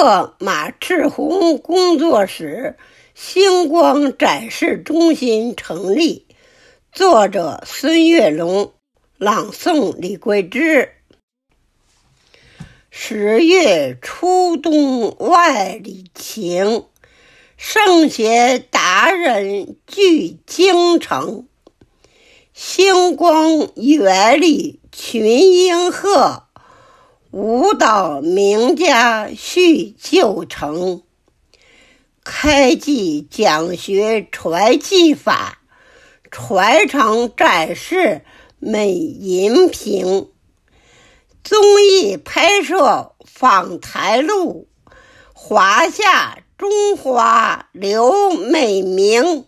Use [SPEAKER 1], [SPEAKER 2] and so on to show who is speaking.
[SPEAKER 1] 贺马赤红工作室星光展示中心成立。作者：孙月龙，朗诵：李桂枝。十月初冬万里晴，圣贤达人聚京城。星光园里群英鹤，舞蹈名家叙旧城。开技讲学传技法，传承展示美银屏。综艺拍摄访谈录，华夏中华留美名。